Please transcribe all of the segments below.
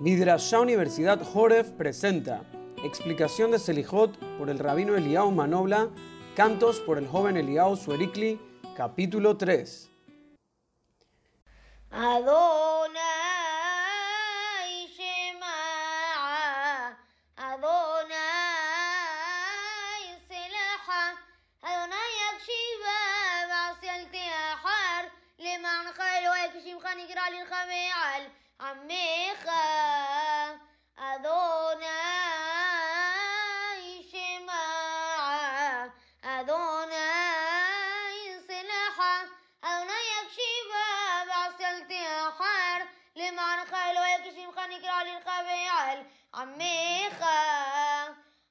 Midrashá Universidad Joref presenta explicación de Selijot por el rabino Eliao Manobla, cantos por el joven Eliao Suerikli, capítulo 3. Adonai نقرا للخمي عميخة أذوناي شماعة أذوناي سلاحة أذوناي يكشفها بعسلت حار. لمعنى خيل ويكشف خنقرا للخمي على عميخة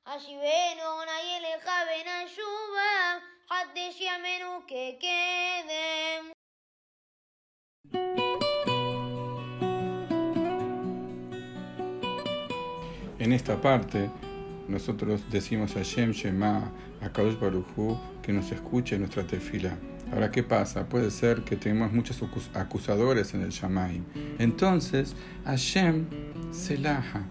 أشوين أغني للخمي نشوبة حدش يمنو ككذب En esta parte, nosotros decimos a Shem Shema, a Kadosh Baruchu, que nos escuche nuestra tefila. Ahora, ¿qué pasa? Puede ser que tenemos muchos acus- acusadores en el Shamaim. Entonces, Hashem Selaha,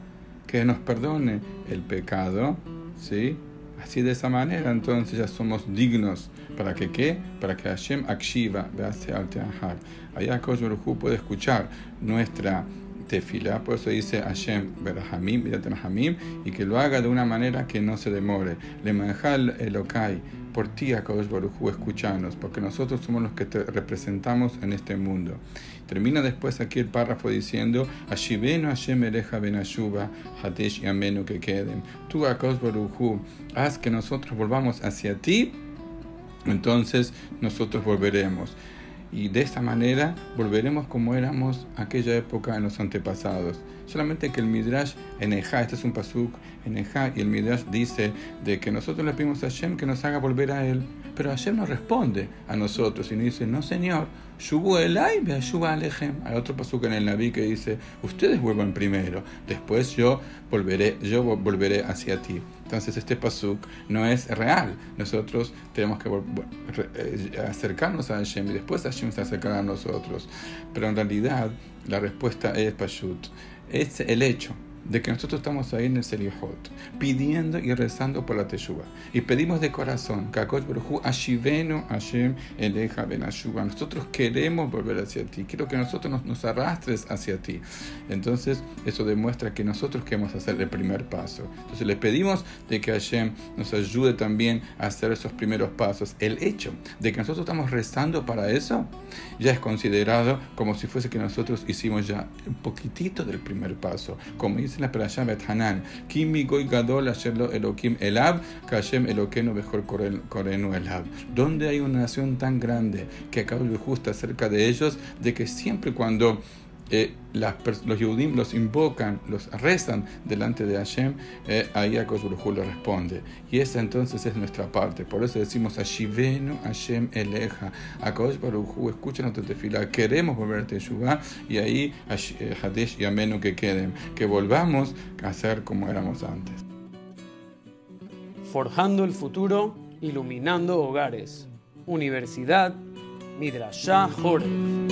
que nos perdone el pecado, ¿sí? Así de esa manera, entonces ya somos dignos. ¿Para que qué? Para que Hashem Akshiva, Bease al Teahar. Allá Baruchu puede escuchar nuestra tefila, por eso dice Hashem Berhamim, Hamim, y que lo haga de una manera que no se demore. Le manjal Elokai, por ti, Akadosh Baruchu, escuchanos, porque nosotros somos los que te representamos en este mundo. Termina después aquí el párrafo diciendo, Ashibenu Hashem Ereja Benashuba, Hatesh y Amenu que queden. Tú, Akadosh Baruchu, haz que nosotros volvamos hacia ti, entonces nosotros volveremos. Y de esta manera volveremos como éramos aquella época en los antepasados. Solamente que el Midrash en Ejá, este es un pasuk en Ejá, y el Midrash dice de que nosotros le pedimos a Hashem que nos haga volver a Él. Pero Hashem nos responde a nosotros y nos dice, no señor, Shubu elai Shuba alejem. Hay otro pasuk en el Naví que dice, ustedes vuelvan primero, después yo volveré, yo volveré hacia ti. Entonces este pasuk no es real. Nosotros tenemos que acercarnos a Hashem y después Hashem se acercará a nosotros. Pero en realidad la respuesta es pashut. Es el hecho de que nosotros estamos ahí en el Selihot, pidiendo y rezando por la Teshuvah. Y pedimos de corazón, Kakosh Baruchu, Ashivenu Hashem Eleja Ben Ashuva. Nosotros queremos volver hacia ti, quiero que nosotros nos, nos, arrastres hacia ti. Entonces, eso demuestra que nosotros queremos hacer el primer paso. Entonces, le pedimos de que Hashem nos ayude también a hacer esos primeros pasos. El hecho de que nosotros estamos rezando para eso, ya es considerado como si fuese que nosotros hicimos ya un poquitito del primer paso. Como la Perashá Hanan, Kimi Goy Gadol Asherlo Elokim Elab, Kashem Elokeno Mejor Korenu Elab. Donde hay una nación tan grande que acaba de justa cerca de ellos, de que siempre cuando eh, las, los Yehudim los invocan, los rezan delante de Hashem, eh, ahí Akash Baruj le responde. Y esa entonces es nuestra parte. Por eso decimos Ashivenu Hashem Eleja. Akash Baruj escucha nuestra tefila. Queremos volver a Teshuvah y ahí eh, Hadesh y Amenu que queden. Que volvamos a ser como éramos antes. Forjando el futuro, iluminando hogares. Universidad Midrashá Joref.